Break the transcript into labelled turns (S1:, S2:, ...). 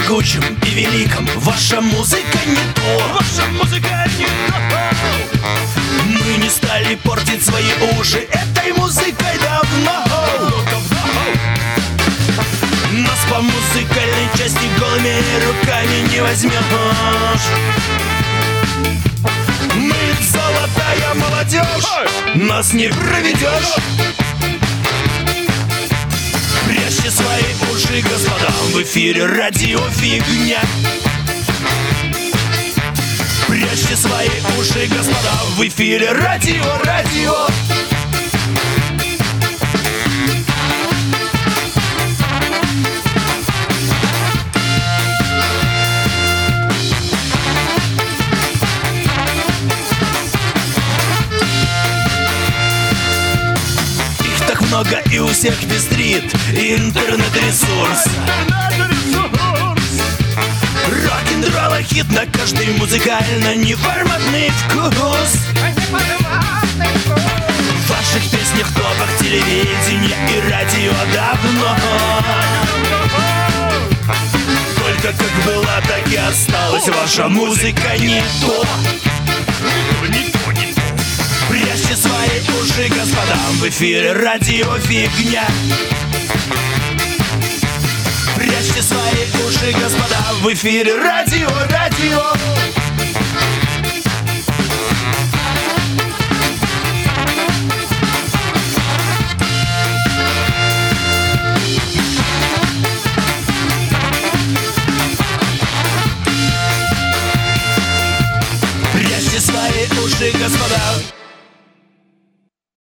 S1: могучем и великом. Ваша музыка не то.
S2: Ваша музыка не то.
S1: Мы не стали портить свои уши Этой музыкой давно. Нас по музыкальной части голыми руками не возьмешь. Мы золотая молодежь. Нас не проведешь уши, господа В эфире радио фигня Прячьте свои уши, господа В эфире радио, радио много и у всех пестрит Интернет-ресурс. Рок-н-ролла хит на каждый музыкально-неформатный вкус. В ваших песнях, топах, телевидения и радио давно. Только как была, так и осталась Ваша музыка не то В эфире радио фигня Прячьте свои уши, господа В эфире радио, радио Прячьте свои уши, господа